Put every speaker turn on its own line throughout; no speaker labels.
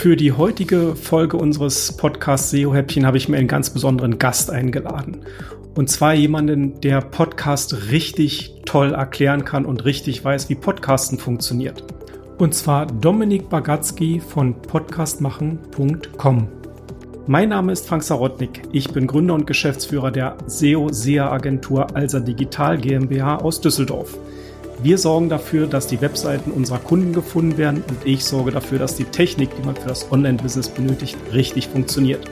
Für die heutige Folge unseres Podcasts SEO Häppchen habe ich mir einen ganz besonderen Gast eingeladen. Und zwar jemanden, der Podcast richtig toll erklären kann und richtig weiß, wie Podcasten funktioniert. Und zwar Dominik Bagatzky von podcastmachen.com. Mein Name ist Frank Sarotnik. Ich bin Gründer und Geschäftsführer der SEO-SEA-Agentur Alsa Digital GmbH aus Düsseldorf. Wir sorgen dafür, dass die Webseiten unserer Kunden gefunden werden und ich sorge dafür, dass die Technik, die man für das Online-Business benötigt, richtig funktioniert.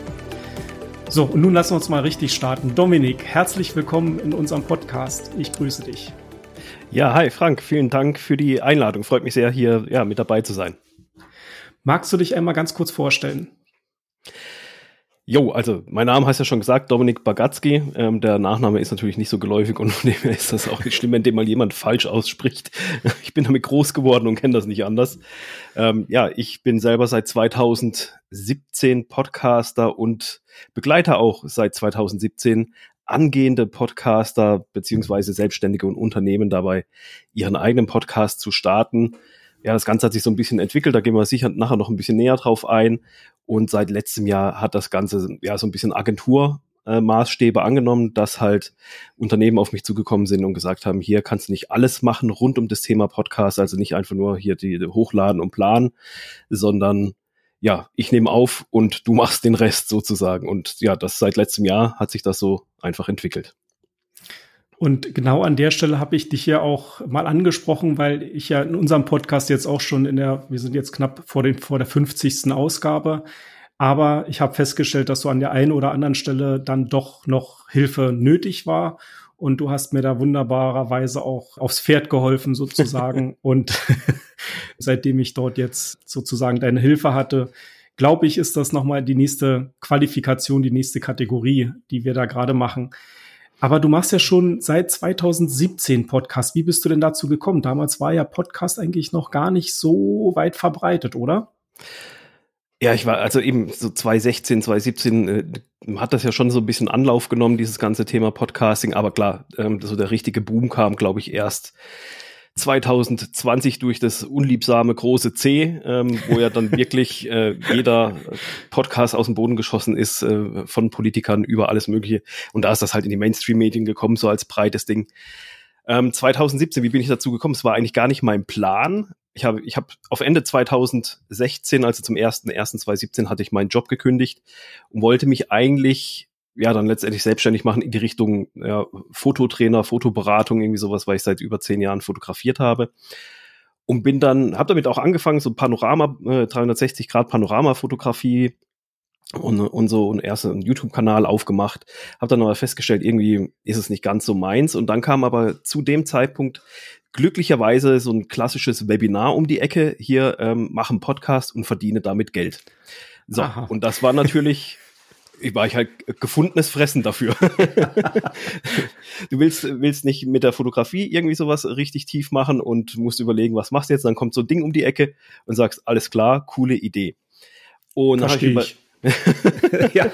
So, und nun lassen wir uns mal richtig starten. Dominik, herzlich willkommen in unserem Podcast. Ich grüße dich.
Ja, hi Frank, vielen Dank für die Einladung. Freut mich sehr, hier ja, mit dabei zu sein.
Magst du dich einmal ganz kurz vorstellen?
Jo, also mein Name heißt ja schon gesagt, Dominik Bagatzky. Ähm, der Nachname ist natürlich nicht so geläufig und von dem her ist das auch nicht schlimm, wenn dem mal jemand falsch ausspricht. Ich bin damit groß geworden und kenne das nicht anders. Ähm, ja, ich bin selber seit 2017 Podcaster und begleite auch seit 2017 angehende Podcaster beziehungsweise Selbstständige und Unternehmen dabei, ihren eigenen Podcast zu starten. Ja, das Ganze hat sich so ein bisschen entwickelt, da gehen wir sicher nachher noch ein bisschen näher drauf ein. Und seit letztem Jahr hat das Ganze ja so ein bisschen Agenturmaßstäbe angenommen, dass halt Unternehmen auf mich zugekommen sind und gesagt haben, hier kannst du nicht alles machen rund um das Thema Podcast, also nicht einfach nur hier die hochladen und planen, sondern ja, ich nehme auf und du machst den Rest sozusagen. Und ja, das seit letztem Jahr hat sich das so einfach entwickelt.
Und genau an der Stelle habe ich dich ja auch mal angesprochen, weil ich ja in unserem Podcast jetzt auch schon in der, wir sind jetzt knapp vor, den, vor der 50. Ausgabe, aber ich habe festgestellt, dass so an der einen oder anderen Stelle dann doch noch Hilfe nötig war. Und du hast mir da wunderbarerweise auch aufs Pferd geholfen sozusagen. und seitdem ich dort jetzt sozusagen deine Hilfe hatte, glaube ich, ist das nochmal die nächste Qualifikation, die nächste Kategorie, die wir da gerade machen. Aber du machst ja schon seit 2017 Podcast. Wie bist du denn dazu gekommen? Damals war ja Podcast eigentlich noch gar nicht so weit verbreitet, oder?
Ja, ich war also eben so 2016, 2017 äh, hat das ja schon so ein bisschen Anlauf genommen, dieses ganze Thema Podcasting. Aber klar, ähm, so der richtige Boom kam, glaube ich, erst 2020 durch das unliebsame große C, ähm, wo ja dann wirklich äh, jeder Podcast aus dem Boden geschossen ist, äh, von Politikern über alles Mögliche. Und da ist das halt in die Mainstream-Medien gekommen, so als breites Ding. Ähm, 2017, wie bin ich dazu gekommen? Es war eigentlich gar nicht mein Plan. Ich habe ich hab auf Ende 2016, also zum 1.1.2017, hatte ich meinen Job gekündigt und wollte mich eigentlich ja dann letztendlich selbstständig machen in die Richtung ja, Fototrainer, Fotoberatung, irgendwie sowas, weil ich seit über zehn Jahren fotografiert habe. Und bin dann, habe damit auch angefangen, so Panorama, äh, 360 Grad Panoramafotografie und, und so und erst einen YouTube-Kanal aufgemacht. Habe dann aber festgestellt, irgendwie ist es nicht ganz so meins. Und dann kam aber zu dem Zeitpunkt glücklicherweise so ein klassisches Webinar um die Ecke. Hier ähm, machen Podcast und verdiene damit Geld. So, Aha. und das war natürlich ich war ich halt gefundenes Fressen dafür. du willst, willst nicht mit der Fotografie irgendwie sowas richtig tief machen und musst überlegen, was machst du jetzt? Dann kommt so ein Ding um die Ecke und sagst, alles klar, coole Idee. Und Verstehe ich. ja.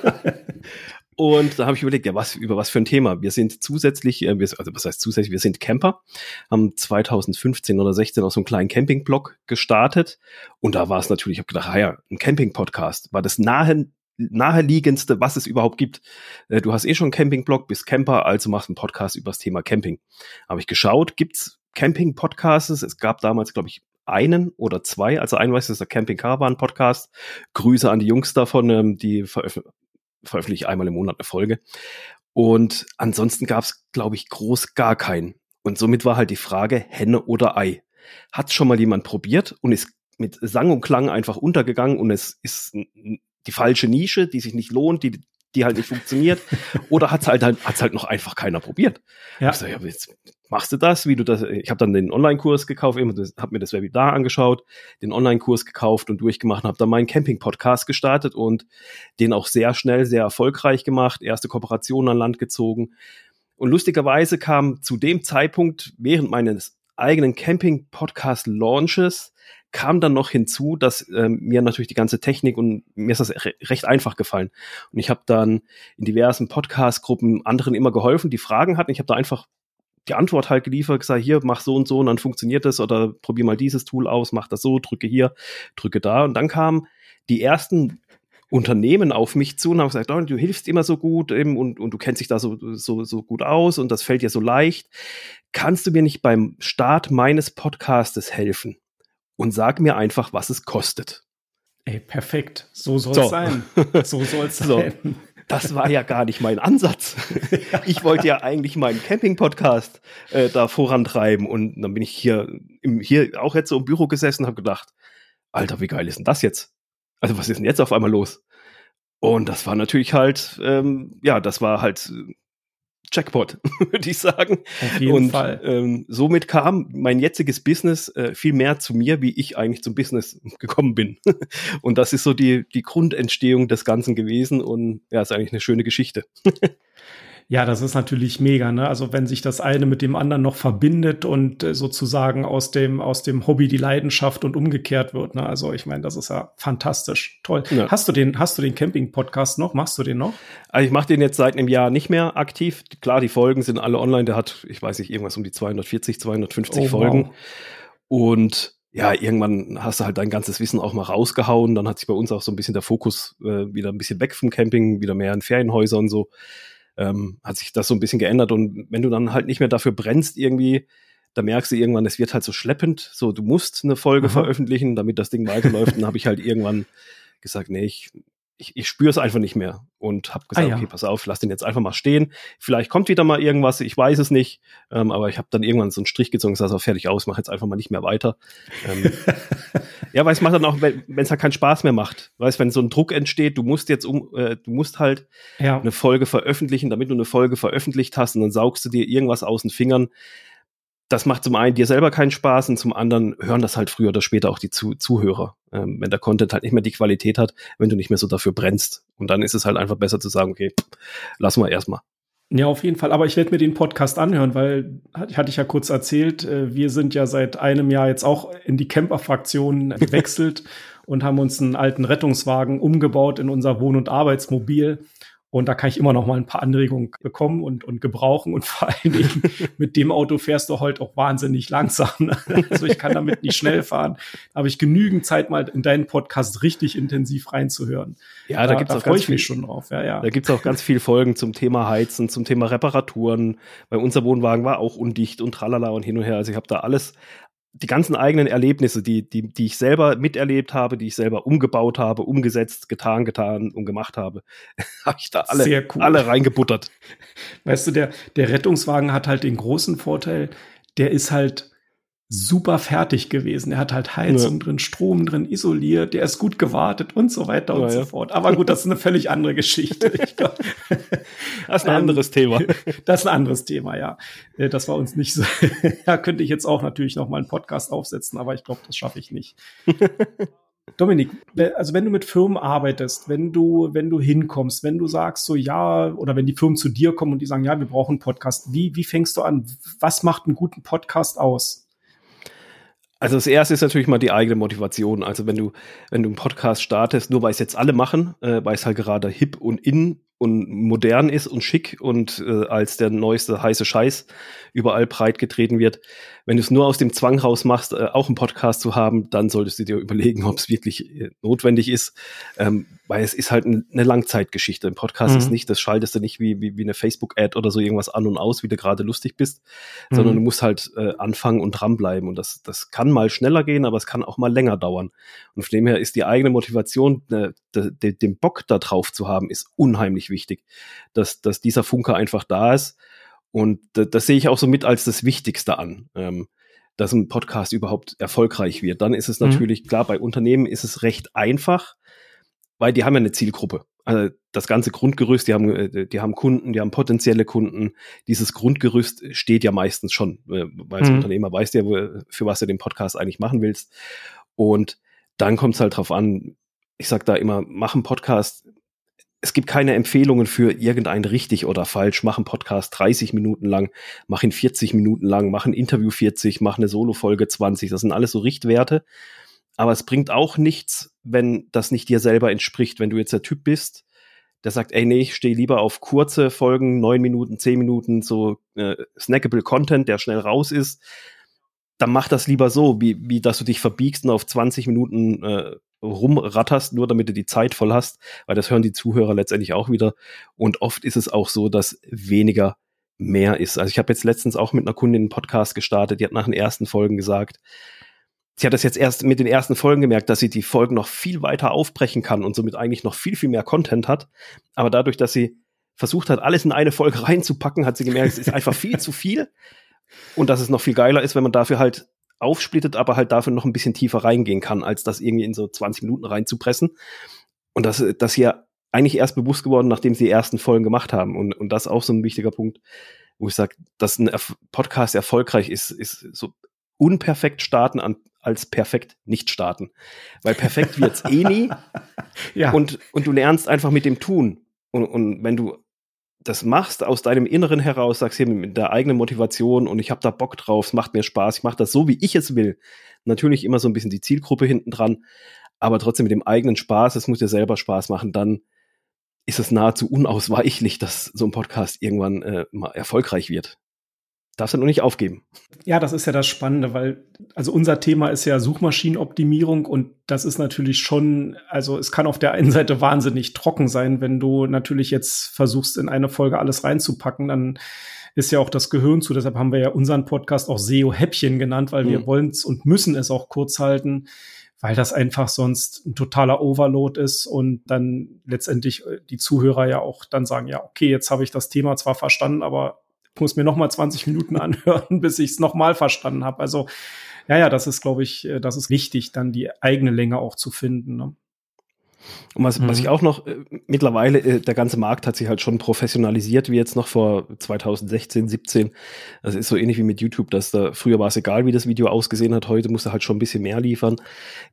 Und da habe ich überlegt, ja, was, über was für ein Thema. Wir sind zusätzlich, äh, wir, also was heißt zusätzlich, wir sind Camper, haben 2015 oder 16 auch so einen kleinen Campingblog gestartet. Und da war es natürlich, ich habe gedacht, ah ja, ein Camping-Podcast war das nahe naheliegendste, was es überhaupt gibt. Äh, du hast eh schon einen Campingblog, bist Camper, also machst einen Podcast über das Thema Camping. Habe ich geschaut, gibt's Camping-Podcasts? Es gab damals, glaube ich, einen oder zwei. Also ein weiß, ist der Camping Caravan Podcast. Grüße an die Jungs davon, ähm, die veröf veröffentliche einmal im Monat eine Folge. Und ansonsten gab's, glaube ich, groß gar keinen. Und somit war halt die Frage, Henne oder Ei. Hat schon mal jemand probiert und ist mit Sang und Klang einfach untergegangen und es ist die falsche Nische, die sich nicht lohnt, die, die halt nicht funktioniert, oder hat's halt, halt hat's halt noch einfach keiner probiert. Ja. Ich so, ja, jetzt machst du das, wie du das, ich habe dann den Online-Kurs gekauft, habe mir das Webinar angeschaut, den Online-Kurs gekauft und durchgemacht und habe dann meinen Camping-Podcast gestartet und den auch sehr schnell, sehr erfolgreich gemacht, erste Kooperationen an Land gezogen. Und lustigerweise kam zu dem Zeitpunkt während meines eigenen Camping-Podcast-Launches kam dann noch hinzu, dass ähm, mir natürlich die ganze Technik und mir ist das re recht einfach gefallen. Und ich habe dann in diversen Podcast-Gruppen anderen immer geholfen, die Fragen hatten. Ich habe da einfach die Antwort halt geliefert, gesagt, hier, mach so und so und dann funktioniert das oder probier mal dieses Tool aus, mach das so, drücke hier, drücke da. Und dann kam die ersten Unternehmen auf mich zu und haben gesagt, oh, du hilfst immer so gut eben, und, und du kennst dich da so, so, so gut aus und das fällt dir so leicht. Kannst du mir nicht beim Start meines Podcastes helfen? Und sag mir einfach, was es kostet.
Ey, perfekt. So soll es so. sein. So soll es so. sein.
Das war ja gar nicht mein Ansatz. Ich wollte ja eigentlich meinen Camping-Podcast äh, da vorantreiben und dann bin ich hier, im, hier auch jetzt so im Büro gesessen und habe gedacht, Alter, wie geil ist denn das jetzt? Also was ist denn jetzt auf einmal los? Und das war natürlich halt, ähm, ja, das war halt Jackpot, würde ich sagen.
Auf jeden
und,
Fall.
Ähm, somit kam mein jetziges Business äh, viel mehr zu mir, wie ich eigentlich zum Business gekommen bin. und das ist so die, die Grundentstehung des Ganzen gewesen und ja, ist eigentlich eine schöne Geschichte.
Ja, das ist natürlich mega, ne? Also wenn sich das eine mit dem anderen noch verbindet und äh, sozusagen aus dem, aus dem Hobby die Leidenschaft und umgekehrt wird, ne? Also ich meine, das ist ja fantastisch. Toll. Ja. Hast du den, hast du den Camping-Podcast noch? Machst du den noch?
Also ich mache den jetzt seit einem Jahr nicht mehr aktiv. Klar, die Folgen sind alle online. Der hat, ich weiß nicht, irgendwas um die 240, 250 oh, Folgen. Wow. Und ja, irgendwann hast du halt dein ganzes Wissen auch mal rausgehauen. Dann hat sich bei uns auch so ein bisschen der Fokus äh, wieder ein bisschen weg vom Camping, wieder mehr in Ferienhäusern und so ähm, hat sich das so ein bisschen geändert. Und wenn du dann halt nicht mehr dafür brennst irgendwie, da merkst du irgendwann, es wird halt so schleppend. So, du musst eine Folge Aha. veröffentlichen, damit das Ding weiterläuft. dann habe ich halt irgendwann gesagt, nee, ich ich, ich spüre es einfach nicht mehr und habe gesagt, ah, ja. okay, pass auf, lass den jetzt einfach mal stehen. Vielleicht kommt wieder mal irgendwas, ich weiß es nicht, ähm, aber ich habe dann irgendwann so einen Strich gezogen, und gesagt, so, fertig aus, mach jetzt einfach mal nicht mehr weiter. Ähm, ja, weil es macht dann auch, wenn es halt keinen Spaß mehr macht, weißt, wenn so ein Druck entsteht, du musst jetzt um, äh, du musst halt ja. eine Folge veröffentlichen, damit du eine Folge veröffentlicht hast und dann saugst du dir irgendwas aus den Fingern das macht zum einen dir selber keinen Spaß und zum anderen hören das halt früher oder später auch die Zu Zuhörer, ähm, wenn der Content halt nicht mehr die Qualität hat, wenn du nicht mehr so dafür brennst. Und dann ist es halt einfach besser zu sagen, okay, lassen wir erstmal.
Ja, auf jeden Fall. Aber ich werde mir den Podcast anhören, weil, hatte ich ja kurz erzählt, äh, wir sind ja seit einem Jahr jetzt auch in die Camper-Fraktion gewechselt und haben uns einen alten Rettungswagen umgebaut in unser Wohn- und Arbeitsmobil und da kann ich immer noch mal ein paar Anregungen bekommen und, und gebrauchen. Und vor allen Dingen mit dem Auto fährst du heute auch wahnsinnig langsam. Ne? Also ich kann damit nicht schnell fahren. Da habe ich genügend Zeit, mal in deinen Podcast richtig intensiv reinzuhören.
Ja, da, da gibt's da auch ganz ich mich schon drauf. Ja, ja. Da gibt's auch ganz viel Folgen zum Thema Heizen, zum Thema Reparaturen. Weil unser Wohnwagen war auch undicht und tralala und hin und her. Also ich habe da alles, die ganzen eigenen Erlebnisse, die, die, die ich selber miterlebt habe, die ich selber umgebaut habe, umgesetzt, getan, getan und gemacht habe, habe ich da alle, cool. alle reingebuttert.
Weißt du, der, der Rettungswagen hat halt den großen Vorteil, der ist halt super fertig gewesen. Er hat halt Heizung ja. drin, Strom drin, isoliert, der ist gut gewartet und so weiter und ja, so fort. Aber gut, das ist eine völlig andere Geschichte.
Glaub, das ist ein anderes Thema.
Das ist ein anderes Thema, ja. Äh, das war uns nicht so. ja, könnte ich jetzt auch natürlich noch mal einen Podcast aufsetzen, aber ich glaube, das schaffe ich nicht. Dominik, also wenn du mit Firmen arbeitest, wenn du, wenn du hinkommst, wenn du sagst so ja, oder wenn die Firmen zu dir kommen und die sagen, ja, wir brauchen einen Podcast, wie, wie fängst du an? Was macht einen guten Podcast aus?
Also das erste ist natürlich mal die eigene Motivation. Also wenn du, wenn du einen Podcast startest, nur weil es jetzt alle machen, äh, weil es halt gerade hip und in und modern ist und schick und äh, als der neueste heiße Scheiß überall breit getreten wird. Wenn du es nur aus dem Zwang raus machst, äh, auch einen Podcast zu haben, dann solltest du dir überlegen, ob es wirklich äh, notwendig ist, ähm, weil es ist halt eine Langzeitgeschichte. Ein Podcast mhm. ist nicht, das schaltest du nicht wie, wie, wie eine Facebook-Ad oder so irgendwas an und aus, wie du gerade lustig bist, mhm. sondern du musst halt äh, anfangen und dranbleiben. Und das, das kann mal schneller gehen, aber es kann auch mal länger dauern. Und von dem her ist die eigene Motivation, äh, de, de, den Bock da drauf zu haben, ist unheimlich wichtig, dass, dass dieser Funke einfach da ist. Und das, das sehe ich auch so mit als das Wichtigste an. Ähm, dass ein Podcast überhaupt erfolgreich wird. Dann ist es mhm. natürlich, mhm. klar, bei Unternehmen ist es recht einfach, weil die haben ja eine Zielgruppe. Also das ganze Grundgerüst, die haben, äh, die haben Kunden, die haben potenzielle Kunden. Dieses Grundgerüst steht ja meistens schon, äh, weil als mhm. Unternehmer weißt ja, für was du den Podcast eigentlich machen willst. Und dann kommt es halt drauf an, ich sag da immer, mach einen Podcast. Es gibt keine Empfehlungen für irgendein richtig oder falsch. Mach einen Podcast 30 Minuten lang, mach ihn 40 Minuten lang, mach ein Interview 40, mach eine Solo-Folge 20. Das sind alles so Richtwerte. Aber es bringt auch nichts, wenn das nicht dir selber entspricht. Wenn du jetzt der Typ bist, der sagt, ey, nee, ich stehe lieber auf kurze Folgen, neun Minuten, zehn Minuten, so äh, snackable Content, der schnell raus ist, dann mach das lieber so, wie, wie dass du dich verbiegst und auf 20 Minuten äh, rumratterst, nur damit du die Zeit voll hast, weil das hören die Zuhörer letztendlich auch wieder. Und oft ist es auch so, dass weniger mehr ist. Also ich habe jetzt letztens auch mit einer Kundin einen Podcast gestartet, die hat nach den ersten Folgen gesagt, sie hat das jetzt erst mit den ersten Folgen gemerkt, dass sie die Folgen noch viel weiter aufbrechen kann und somit eigentlich noch viel, viel mehr Content hat. Aber dadurch, dass sie versucht hat, alles in eine Folge reinzupacken, hat sie gemerkt, es ist einfach viel zu viel. Und dass es noch viel geiler ist, wenn man dafür halt aufsplittet, aber halt dafür noch ein bisschen tiefer reingehen kann, als das irgendwie in so 20 Minuten reinzupressen. Und das, das hier eigentlich erst bewusst geworden, nachdem sie die ersten Folgen gemacht haben. Und, und das ist auch so ein wichtiger Punkt, wo ich sage, dass ein Podcast erfolgreich ist, ist so unperfekt starten an, als perfekt nicht starten. Weil perfekt wird's eh nie. ja. Und, und du lernst einfach mit dem Tun. Und, und wenn du das machst aus deinem Inneren heraus, sagst hier mit der eigenen Motivation und ich habe da Bock drauf, es macht mir Spaß, ich mache das so, wie ich es will. Natürlich immer so ein bisschen die Zielgruppe hinten dran, aber trotzdem mit dem eigenen Spaß, es muss dir selber Spaß machen, dann ist es nahezu unausweichlich, dass so ein Podcast irgendwann äh, mal erfolgreich wird darfst du noch nicht aufgeben.
Ja, das ist ja das Spannende, weil also unser Thema ist ja Suchmaschinenoptimierung und das ist natürlich schon, also es kann auf der einen Seite wahnsinnig trocken sein, wenn du natürlich jetzt versuchst, in eine Folge alles reinzupacken, dann ist ja auch das Gehirn zu. Deshalb haben wir ja unseren Podcast auch SEO-Häppchen genannt, weil mhm. wir wollen es und müssen es auch kurz halten, weil das einfach sonst ein totaler Overload ist und dann letztendlich äh, die Zuhörer ja auch dann sagen, ja, okay, jetzt habe ich das Thema zwar verstanden, aber muss mir noch mal 20 Minuten anhören, bis ich es noch mal verstanden habe. Also ja, ja, das ist, glaube ich, äh, das ist wichtig, dann die eigene Länge auch zu finden. Ne?
Und was, mhm. was ich auch noch äh, mittlerweile, äh, der ganze Markt hat sich halt schon professionalisiert, wie jetzt noch vor 2016, 17. Das ist so ähnlich wie mit YouTube, dass da früher war es egal, wie das Video ausgesehen hat, heute musst du halt schon ein bisschen mehr liefern.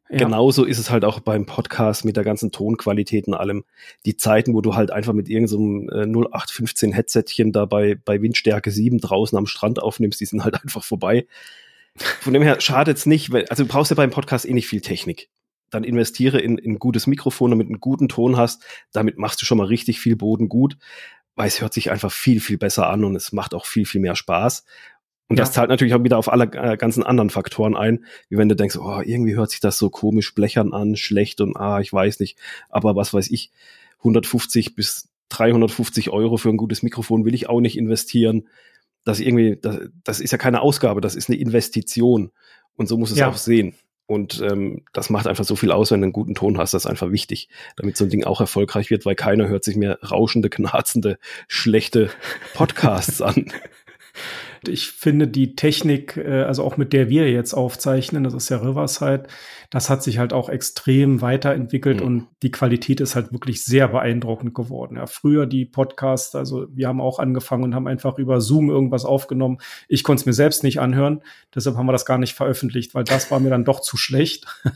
Ja. Genauso ist es halt auch beim Podcast mit der ganzen Tonqualität und allem. Die Zeiten, wo du halt einfach mit irgendeinem so 0815 Headsetchen da bei, bei Windstärke 7 draußen am Strand aufnimmst, die sind halt einfach vorbei. Von dem her schadet's nicht, weil, also du brauchst ja beim Podcast eh nicht viel Technik dann investiere in, in gutes Mikrofon, damit du einen guten Ton hast. Damit machst du schon mal richtig viel Boden gut, weil es hört sich einfach viel, viel besser an und es macht auch viel, viel mehr Spaß. Und ja. das zahlt natürlich auch wieder auf alle äh, ganzen anderen Faktoren ein, wie wenn du denkst, oh, irgendwie hört sich das so komisch blechern an, schlecht und ah, ich weiß nicht. Aber was weiß ich, 150 bis 350 Euro für ein gutes Mikrofon will ich auch nicht investieren. Das irgendwie, das, das ist ja keine Ausgabe, das ist eine Investition. Und so muss es ja. auch sehen. Und ähm, das macht einfach so viel aus, wenn du einen guten Ton hast. Das ist einfach wichtig, damit so ein Ding auch erfolgreich wird, weil keiner hört sich mehr rauschende, knarzende, schlechte Podcasts an.
Ich finde die Technik, äh, also auch mit der wir jetzt aufzeichnen, das ist ja Riverside, das hat sich halt auch extrem weiterentwickelt mhm. und die Qualität ist halt wirklich sehr beeindruckend geworden. Ja, früher die Podcasts, also wir haben auch angefangen und haben einfach über Zoom irgendwas aufgenommen. Ich konnte es mir selbst nicht anhören, deshalb haben wir das gar nicht veröffentlicht, weil das war mir dann doch zu schlecht.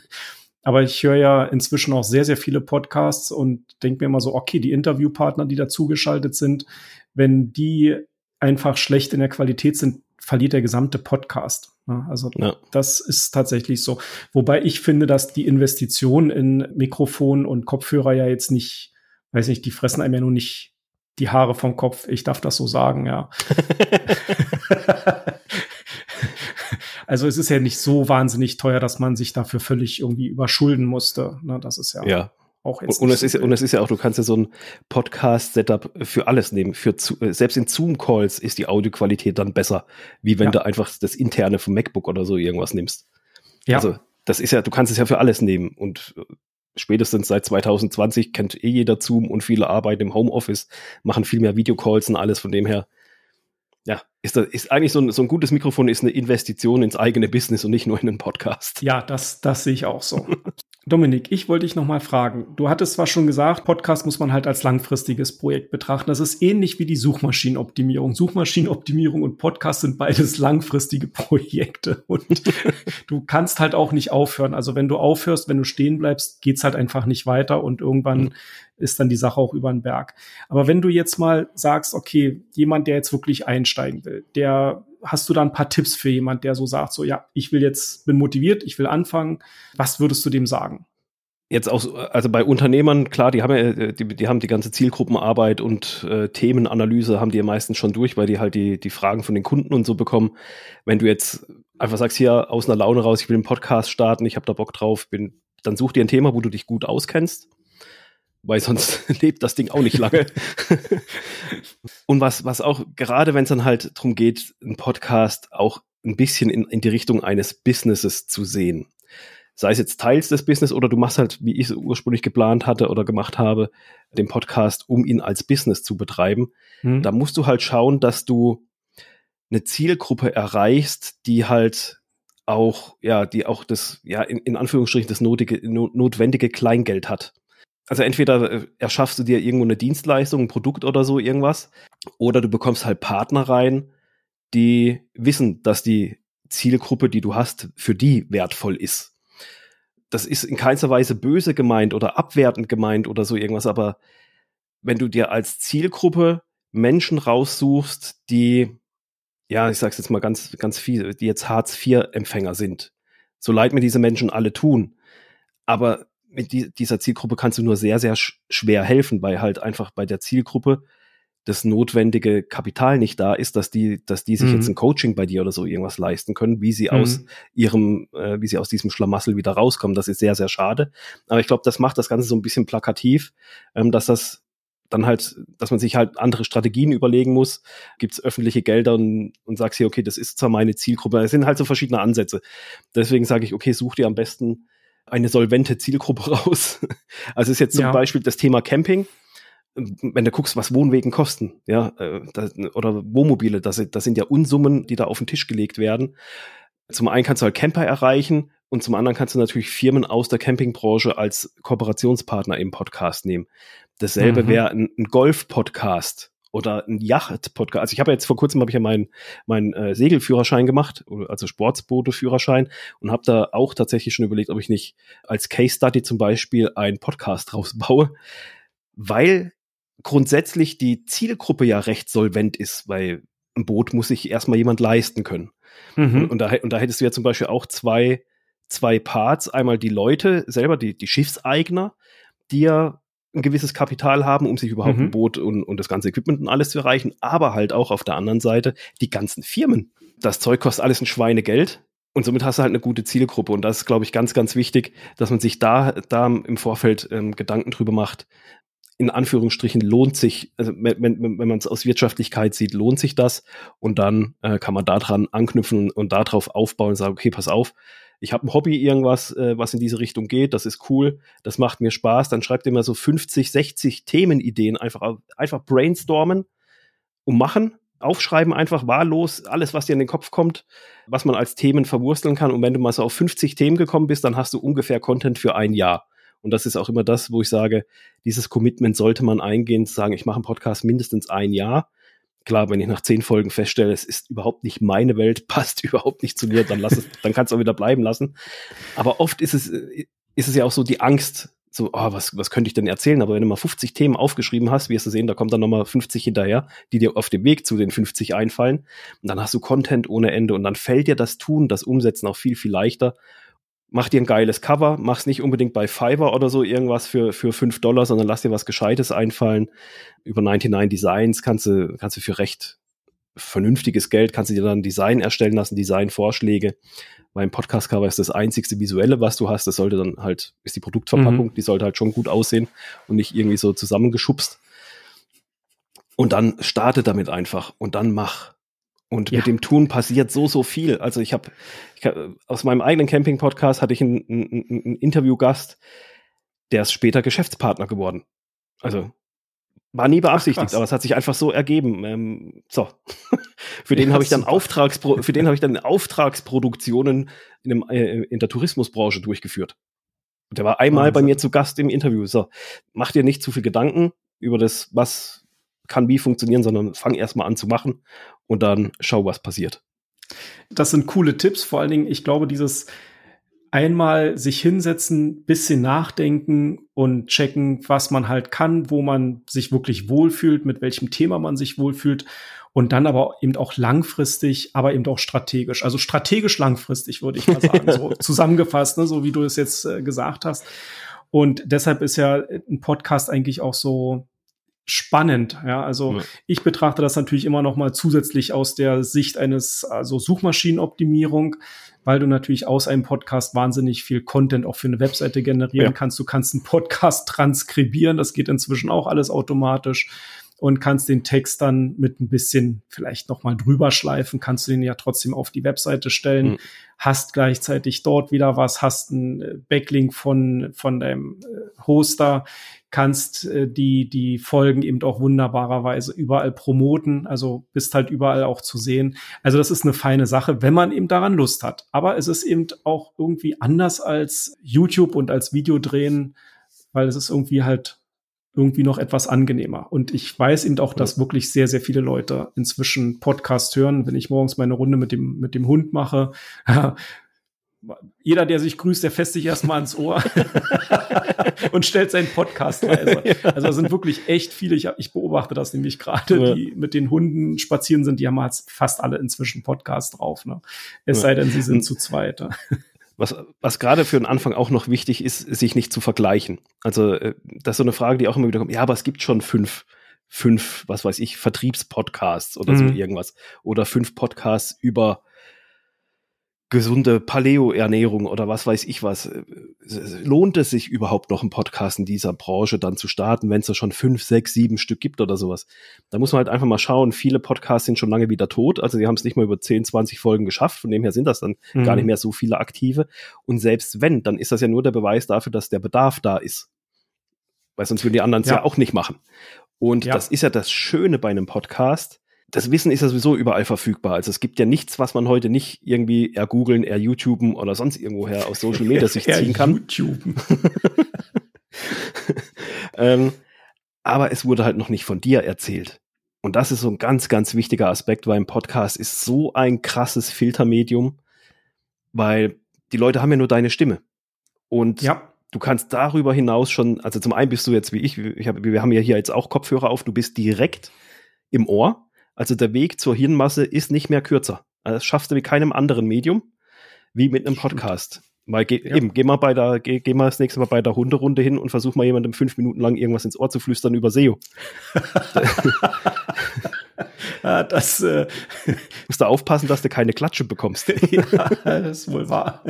Aber ich höre ja inzwischen auch sehr, sehr viele Podcasts und denke mir immer so, okay, die Interviewpartner, die dazugeschaltet sind, wenn die einfach schlecht in der Qualität sind, verliert der gesamte Podcast. Also ja. das ist tatsächlich so. Wobei ich finde, dass die Investition in Mikrofon und Kopfhörer ja jetzt nicht, weiß nicht, die fressen einem ja nur nicht die Haare vom Kopf. Ich darf das so sagen, ja. also es ist ja nicht so wahnsinnig teuer, dass man sich dafür völlig irgendwie überschulden musste. Das ist ja.
Ja, auch jetzt. Und, es ist, und es ist ja auch, du kannst ja so ein Podcast-Setup für alles nehmen. Für, äh, selbst in Zoom-Calls ist die Audioqualität dann besser, wie wenn ja. du einfach das interne vom MacBook oder so irgendwas nimmst. Ja. Also, das ist ja, du kannst es ja für alles nehmen und äh, spätestens seit 2020 kennt eh jeder Zoom und viele arbeiten im Homeoffice, machen viel mehr Videocalls und alles von dem her. Ja, ist, das, ist eigentlich so ein, so ein gutes Mikrofon ist eine Investition ins eigene Business und nicht nur in einen Podcast.
Ja, das, das sehe ich auch so. Dominik, ich wollte dich noch mal fragen. Du hattest zwar schon gesagt, Podcast muss man halt als langfristiges Projekt betrachten. Das ist ähnlich wie die Suchmaschinenoptimierung. Suchmaschinenoptimierung und Podcast sind beides langfristige Projekte und du kannst halt auch nicht aufhören. Also wenn du aufhörst, wenn du stehen bleibst, geht's halt einfach nicht weiter und irgendwann mhm. ist dann die Sache auch über den Berg. Aber wenn du jetzt mal sagst, okay, jemand, der jetzt wirklich einsteigen will, der hast du da ein paar Tipps für jemand, der so sagt, so ja, ich will jetzt, bin motiviert, ich will anfangen. Was würdest du dem sagen?
Jetzt auch, also bei Unternehmern, klar, die haben ja, äh, die, die haben die ganze Zielgruppenarbeit und äh, Themenanalyse haben die ja meistens schon durch, weil die halt die, die Fragen von den Kunden und so bekommen. Wenn du jetzt einfach sagst, hier aus einer Laune raus, ich will einen Podcast starten, ich habe da Bock drauf, bin dann such dir ein Thema, wo du dich gut auskennst, weil sonst lebt das Ding auch nicht lange. und was, was auch, gerade wenn es dann halt darum geht, einen Podcast auch ein bisschen in, in die Richtung eines Businesses zu sehen. Sei es jetzt Teils des Business oder du machst halt, wie ich es ursprünglich geplant hatte oder gemacht habe, den Podcast, um ihn als Business zu betreiben. Hm. Da musst du halt schauen, dass du eine Zielgruppe erreichst, die halt auch, ja, die auch das, ja, in, in Anführungsstrichen das notige, notwendige Kleingeld hat. Also entweder äh, erschaffst du dir irgendwo eine Dienstleistung, ein Produkt oder so irgendwas, oder du bekommst halt Partner rein, die wissen, dass die Zielgruppe, die du hast, für die wertvoll ist. Das ist in keinster Weise böse gemeint oder abwertend gemeint oder so irgendwas, aber wenn du dir als Zielgruppe Menschen raussuchst, die ja, ich sag's jetzt mal ganz, ganz viel, die jetzt Hartz-IV-Empfänger sind. So leid mir diese Menschen alle tun. Aber mit die, dieser Zielgruppe kannst du nur sehr, sehr sch schwer helfen, weil halt einfach bei der Zielgruppe das notwendige Kapital nicht da ist, dass die, dass die sich mhm. jetzt ein Coaching bei dir oder so irgendwas leisten können, wie sie mhm. aus ihrem, äh, wie sie aus diesem Schlamassel wieder rauskommen. Das ist sehr, sehr schade. Aber ich glaube, das macht das Ganze so ein bisschen plakativ, ähm, dass das dann halt, dass man sich halt andere Strategien überlegen muss. Gibt es öffentliche Gelder und, und sagst hier, okay, das ist zwar meine Zielgruppe. Es sind halt so verschiedene Ansätze. Deswegen sage ich, okay, such dir am besten eine solvente Zielgruppe raus. Also ist jetzt zum ja. Beispiel das Thema Camping. Wenn du guckst, was Wohnwegen kosten, ja, äh, oder Wohnmobile, das, das sind ja Unsummen, die da auf den Tisch gelegt werden. Zum einen kannst du halt Camper erreichen und zum anderen kannst du natürlich Firmen aus der Campingbranche als Kooperationspartner im Podcast nehmen. Dasselbe mhm. wäre ein, ein Golf-Podcast oder ein Yacht-Podcast. Also ich habe jetzt vor kurzem habe ich ja meinen meinen äh, Segelführerschein gemacht, also Sportsboote-Führerschein und habe da auch tatsächlich schon überlegt, ob ich nicht als Case Study zum Beispiel einen Podcast rausbaue, weil grundsätzlich die Zielgruppe ja recht solvent ist, weil ein Boot muss sich erstmal jemand leisten können. Mhm. Und, und, da, und da hättest du ja zum Beispiel auch zwei, zwei Parts. Einmal die Leute selber, die, die Schiffseigner, die ja ein gewisses Kapital haben, um sich überhaupt mhm. ein Boot und, und das ganze Equipment und alles zu erreichen, aber halt auch auf der anderen Seite die ganzen Firmen. Das Zeug kostet alles ein Schweinegeld. Und somit hast du halt eine gute Zielgruppe. Und das ist, glaube ich, ganz, ganz wichtig, dass man sich da, da im Vorfeld ähm, Gedanken drüber macht. In Anführungsstrichen lohnt sich, also wenn, wenn, wenn man es aus Wirtschaftlichkeit sieht, lohnt sich das. Und dann äh, kann man daran anknüpfen und, und darauf aufbauen und sagen, okay, pass auf, ich habe ein Hobby, irgendwas, äh, was in diese Richtung geht, das ist cool, das macht mir Spaß, dann schreibt ihr mal so 50, 60 Themenideen, einfach, einfach brainstormen und machen, aufschreiben, einfach wahllos, alles, was dir in den Kopf kommt, was man als Themen verwursteln kann. Und wenn du mal so auf 50 Themen gekommen bist, dann hast du ungefähr Content für ein Jahr. Und das ist auch immer das, wo ich sage, dieses Commitment sollte man eingehen, zu sagen, ich mache einen Podcast mindestens ein Jahr klar, wenn ich nach zehn Folgen feststelle, es ist überhaupt nicht meine Welt, passt überhaupt nicht zu mir, dann lass es, dann kannst du auch wieder bleiben lassen. Aber oft ist es, ist es ja auch so die Angst, so, oh, was, was könnte ich denn erzählen? Aber wenn du mal 50 Themen aufgeschrieben hast, wirst du sehen, da kommt dann nochmal 50 hinterher, die dir auf dem Weg zu den 50 einfallen. Und dann hast du Content ohne Ende und dann fällt dir das Tun, das Umsetzen auch viel, viel leichter mach dir ein geiles Cover, mach's nicht unbedingt bei Fiverr oder so irgendwas für, für fünf Dollar, sondern lass dir was Gescheites einfallen. Über 99 Designs kannst du, kannst du für recht vernünftiges Geld, kannst du dir dann Design erstellen lassen, Designvorschläge. Beim Podcast-Cover ist das einzigste visuelle, was du hast. Das sollte dann halt, ist die Produktverpackung, mhm. die sollte halt schon gut aussehen und nicht irgendwie so zusammengeschubst. Und dann starte damit einfach und dann mach. Und ja. mit dem Tun passiert so, so viel. Also ich habe aus meinem eigenen Camping-Podcast hatte ich einen, einen, einen Interviewgast, der ist später Geschäftspartner geworden. Also war nie beabsichtigt, Ach, aber es hat sich einfach so ergeben. Ähm, so. für den ja, habe ich dann Auftragspro für den habe ich dann Auftragsproduktionen in, dem, äh, in der Tourismusbranche durchgeführt. Und der war einmal Wahnsinn. bei mir zu Gast im Interview. So, mach dir nicht zu viel Gedanken über das, was kann wie funktionieren, sondern fang erstmal an zu machen und dann schau, was passiert.
Das sind coole Tipps. Vor allen Dingen, ich glaube, dieses einmal sich hinsetzen, bisschen nachdenken und checken, was man halt kann, wo man sich wirklich wohlfühlt, mit welchem Thema man sich wohlfühlt und dann aber eben auch langfristig, aber eben auch strategisch. Also strategisch langfristig würde ich mal sagen, so zusammengefasst, ne, so wie du es jetzt äh, gesagt hast. Und deshalb ist ja ein Podcast eigentlich auch so spannend. Ja, also ja. ich betrachte das natürlich immer noch mal zusätzlich aus der Sicht eines also Suchmaschinenoptimierung, weil du natürlich aus einem Podcast wahnsinnig viel Content auch für eine Webseite generieren ja. kannst. Du kannst einen Podcast transkribieren, das geht inzwischen auch alles automatisch und kannst den Text dann mit ein bisschen vielleicht noch mal drüber schleifen, kannst du den ja trotzdem auf die Webseite stellen, mhm. hast gleichzeitig dort wieder was, hast einen äh, Backlink von von deinem äh, Hoster, kannst äh, die die Folgen eben auch wunderbarerweise überall promoten, also bist halt überall auch zu sehen. Also das ist eine feine Sache, wenn man eben daran Lust hat. Aber es ist eben auch irgendwie anders als YouTube und als Videodrehen, weil es ist irgendwie halt irgendwie noch etwas angenehmer. Und ich weiß eben auch, dass wirklich sehr, sehr viele Leute inzwischen Podcast hören. Wenn ich morgens meine Runde mit dem, mit dem Hund mache, jeder, der sich grüßt, der fässt sich erstmal ans Ohr und stellt seinen Podcast leise. Also da sind wirklich echt viele, ich, ich beobachte das nämlich gerade, ja. die mit den Hunden spazieren sind, die haben halt fast alle inzwischen Podcast drauf. Ne? Es ja. sei denn, sie sind zu zweit.
Was, was gerade für den Anfang auch noch wichtig ist, sich nicht zu vergleichen. Also äh, das ist so eine Frage, die auch immer wieder kommt. Ja, aber es gibt schon fünf, fünf, was weiß ich, Vertriebspodcasts oder mhm. so irgendwas. Oder fünf Podcasts über gesunde Paleo-Ernährung oder was weiß ich was. Lohnt es sich überhaupt noch einen Podcast in dieser Branche dann zu starten, wenn es da schon fünf, sechs, sieben Stück gibt oder sowas? Da muss man halt einfach mal schauen. Viele Podcasts sind schon lange wieder tot. Also die haben es nicht mal über 10, 20 Folgen geschafft. Von dem her sind das dann mhm. gar nicht mehr so viele aktive. Und selbst wenn, dann ist das ja nur der Beweis dafür, dass der Bedarf da ist. Weil sonst würden die anderen es ja. ja auch nicht machen. Und ja. das ist ja das Schöne bei einem Podcast das Wissen ist ja sowieso überall verfügbar. Also es gibt ja nichts, was man heute nicht irgendwie ergoogeln, er YouTuben oder sonst irgendwoher aus Social Media sich ziehen kann. YouTuben. ähm, aber es wurde halt noch nicht von dir erzählt. Und das ist so ein ganz, ganz wichtiger Aspekt, weil ein Podcast ist so ein krasses Filtermedium, weil die Leute haben ja nur deine Stimme. Und ja. du kannst darüber hinaus schon, also zum einen bist du jetzt wie ich, ich hab, wir haben ja hier jetzt auch Kopfhörer auf, du bist direkt im Ohr also der Weg zur Hirnmasse ist nicht mehr kürzer. Das schaffst du mit keinem anderen Medium wie mit einem Podcast. Mal ge ja. eben, geh mal bei der, geh, geh mal das nächste Mal bei der Hunderunde hin und versuch mal jemandem fünf Minuten lang irgendwas ins Ohr zu flüstern über SEO.
ja, das äh
musst du aufpassen, dass du keine Klatsche bekommst.
ja, das ist wohl wahr.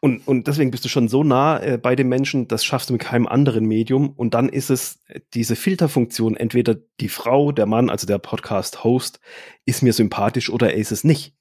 Und, und deswegen bist du schon so nah äh, bei den Menschen, das schaffst du mit keinem anderen Medium. Und dann ist es äh, diese Filterfunktion, entweder die Frau, der Mann, also der Podcast-Host, ist mir sympathisch oder er ist es nicht.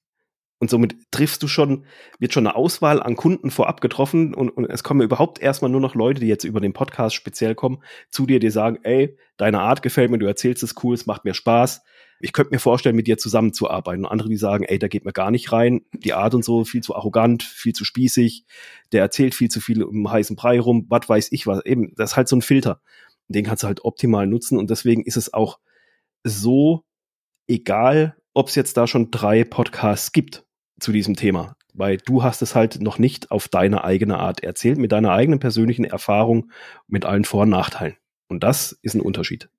Und somit triffst du schon, wird schon eine Auswahl an Kunden vorab getroffen und, und es kommen überhaupt erstmal nur noch Leute, die jetzt über den Podcast speziell kommen, zu dir, die sagen, ey, deine Art gefällt mir, du erzählst es cool, es macht mir Spaß ich könnte mir vorstellen, mit dir zusammenzuarbeiten. Und andere, die sagen, ey, da geht mir gar nicht rein. Die Art und so, viel zu arrogant, viel zu spießig. Der erzählt viel zu viel im heißen Brei rum. Was weiß ich was. Eben, das ist halt so ein Filter. Den kannst du halt optimal nutzen. Und deswegen ist es auch so egal, ob es jetzt da schon drei Podcasts gibt zu diesem Thema. Weil du hast es halt noch nicht auf deine eigene Art erzählt, mit deiner eigenen persönlichen Erfahrung, mit allen Vor- und Nachteilen. Und das ist ein Unterschied.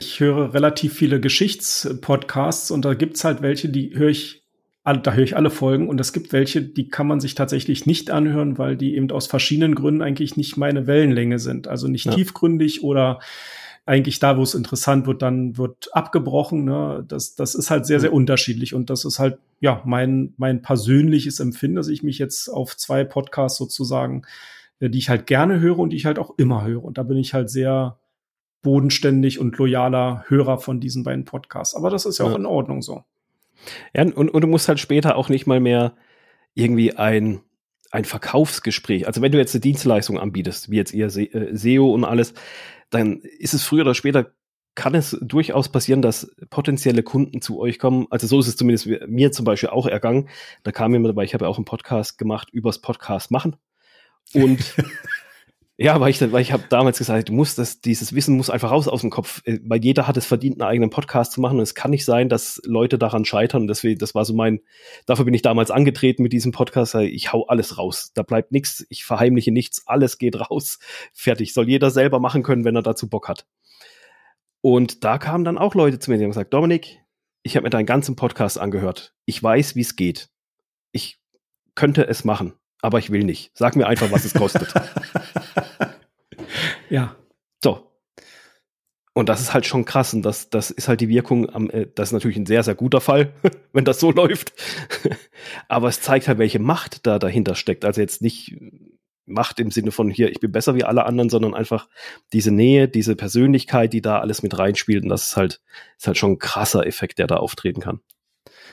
Ich höre relativ viele Geschichtspodcasts und da gibt's halt welche, die höre ich, da höre ich alle Folgen und es gibt welche, die kann man sich tatsächlich nicht anhören, weil die eben aus verschiedenen Gründen eigentlich nicht meine Wellenlänge sind. Also nicht ja. tiefgründig oder eigentlich da, wo es interessant wird, dann wird abgebrochen. Ne? Das, das ist halt sehr, sehr unterschiedlich. Und das ist halt, ja, mein, mein persönliches Empfinden, dass ich mich jetzt auf zwei Podcasts sozusagen, äh, die ich halt gerne höre und die ich halt auch immer höre. Und da bin ich halt sehr, bodenständig und loyaler Hörer von diesen beiden Podcasts. Aber das ist ja, ja. auch in Ordnung so.
Ja, und, und du musst halt später auch nicht mal mehr irgendwie ein, ein Verkaufsgespräch. Also wenn du jetzt eine Dienstleistung anbietest, wie jetzt ihr SEO äh, und alles, dann ist es früher oder später kann es durchaus passieren, dass potenzielle Kunden zu euch kommen. Also so ist es zumindest mir zum Beispiel auch ergangen. Da kam jemand dabei, ich habe ja auch einen Podcast gemacht übers Podcast machen. Und Ja, weil ich, weil ich habe damals gesagt, du musst das, dieses Wissen muss einfach raus aus dem Kopf, äh, weil jeder hat es verdient, einen eigenen Podcast zu machen und es kann nicht sein, dass Leute daran scheitern. Deswegen, das war so mein, dafür bin ich damals angetreten mit diesem Podcast. Ich hau alles raus, da bleibt nichts, ich verheimliche nichts, alles geht raus, fertig. Soll jeder selber machen können, wenn er dazu Bock hat. Und da kamen dann auch Leute zu mir, die haben gesagt, Dominik, ich habe mir deinen ganzen Podcast angehört. Ich weiß, wie es geht. Ich könnte es machen aber ich will nicht. Sag mir einfach, was es kostet.
ja.
So. Und das ist halt schon krass und das, das ist halt die Wirkung am, äh, das ist natürlich ein sehr, sehr guter Fall, wenn das so läuft. Aber es zeigt halt, welche Macht da dahinter steckt. Also jetzt nicht Macht im Sinne von hier, ich bin besser wie alle anderen, sondern einfach diese Nähe, diese Persönlichkeit, die da alles mit reinspielt. Und das ist halt, ist halt schon ein krasser Effekt, der da auftreten kann.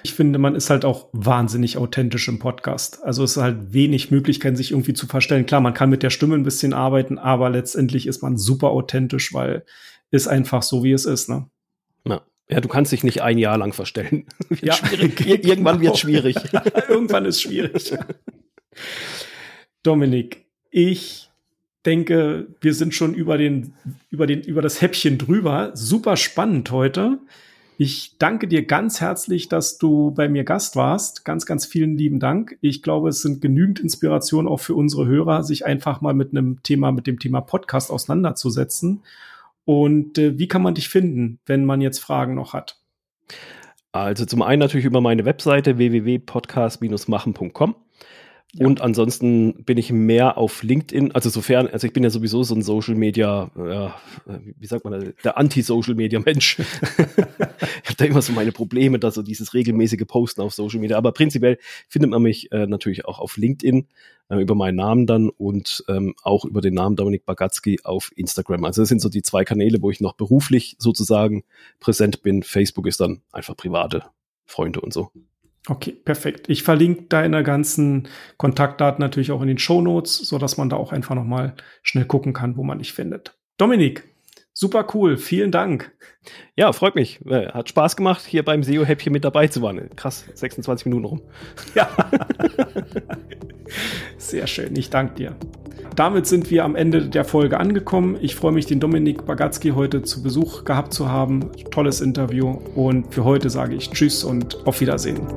Ich finde, man ist halt auch wahnsinnig authentisch im Podcast. Also es ist halt wenig Möglichkeiten, sich irgendwie zu verstellen. Klar, man kann mit der Stimme ein bisschen arbeiten, aber letztendlich ist man super authentisch, weil ist einfach so, wie es ist, ne?
Ja. Ja, du kannst dich nicht ein Jahr lang verstellen.
ja,
irgendwann wird es schwierig.
irgendwann ist schwierig. Dominik, ich denke, wir sind schon über den, über den, über das Häppchen drüber. Super spannend heute. Ich danke dir ganz herzlich, dass du bei mir Gast warst. Ganz, ganz vielen lieben Dank. Ich glaube, es sind genügend Inspirationen auch für unsere Hörer, sich einfach mal mit einem Thema, mit dem Thema Podcast auseinanderzusetzen. Und äh, wie kann man dich finden, wenn man jetzt Fragen noch hat?
Also zum einen natürlich über meine Webseite www.podcast-machen.com. Ja. Und ansonsten bin ich mehr auf LinkedIn, also sofern, also ich bin ja sowieso so ein Social Media, ja, wie sagt man, der Anti-Social Media Mensch. ich habe da immer so meine Probleme, da so dieses regelmäßige Posten auf Social Media. Aber prinzipiell findet man mich äh, natürlich auch auf LinkedIn äh, über meinen Namen dann und ähm, auch über den Namen Dominik Bagatzky auf Instagram. Also das sind so die zwei Kanäle, wo ich noch beruflich sozusagen präsent bin. Facebook ist dann einfach private Freunde und so.
Okay, perfekt. Ich verlinke deine ganzen Kontaktdaten natürlich auch in den Show Notes, so dass man da auch einfach noch mal schnell gucken kann, wo man dich findet. Dominik, super cool. Vielen Dank.
Ja, freut mich. Äh, hat Spaß gemacht, hier beim SEO-Häppchen mit dabei zu sein. Krass, 26 Minuten rum.
Ja. Sehr schön. Ich danke dir. Damit sind wir am Ende der Folge angekommen. Ich freue mich, den Dominik Bagatzky heute zu Besuch gehabt zu haben. Tolles Interview. Und für heute sage ich Tschüss und auf Wiedersehen.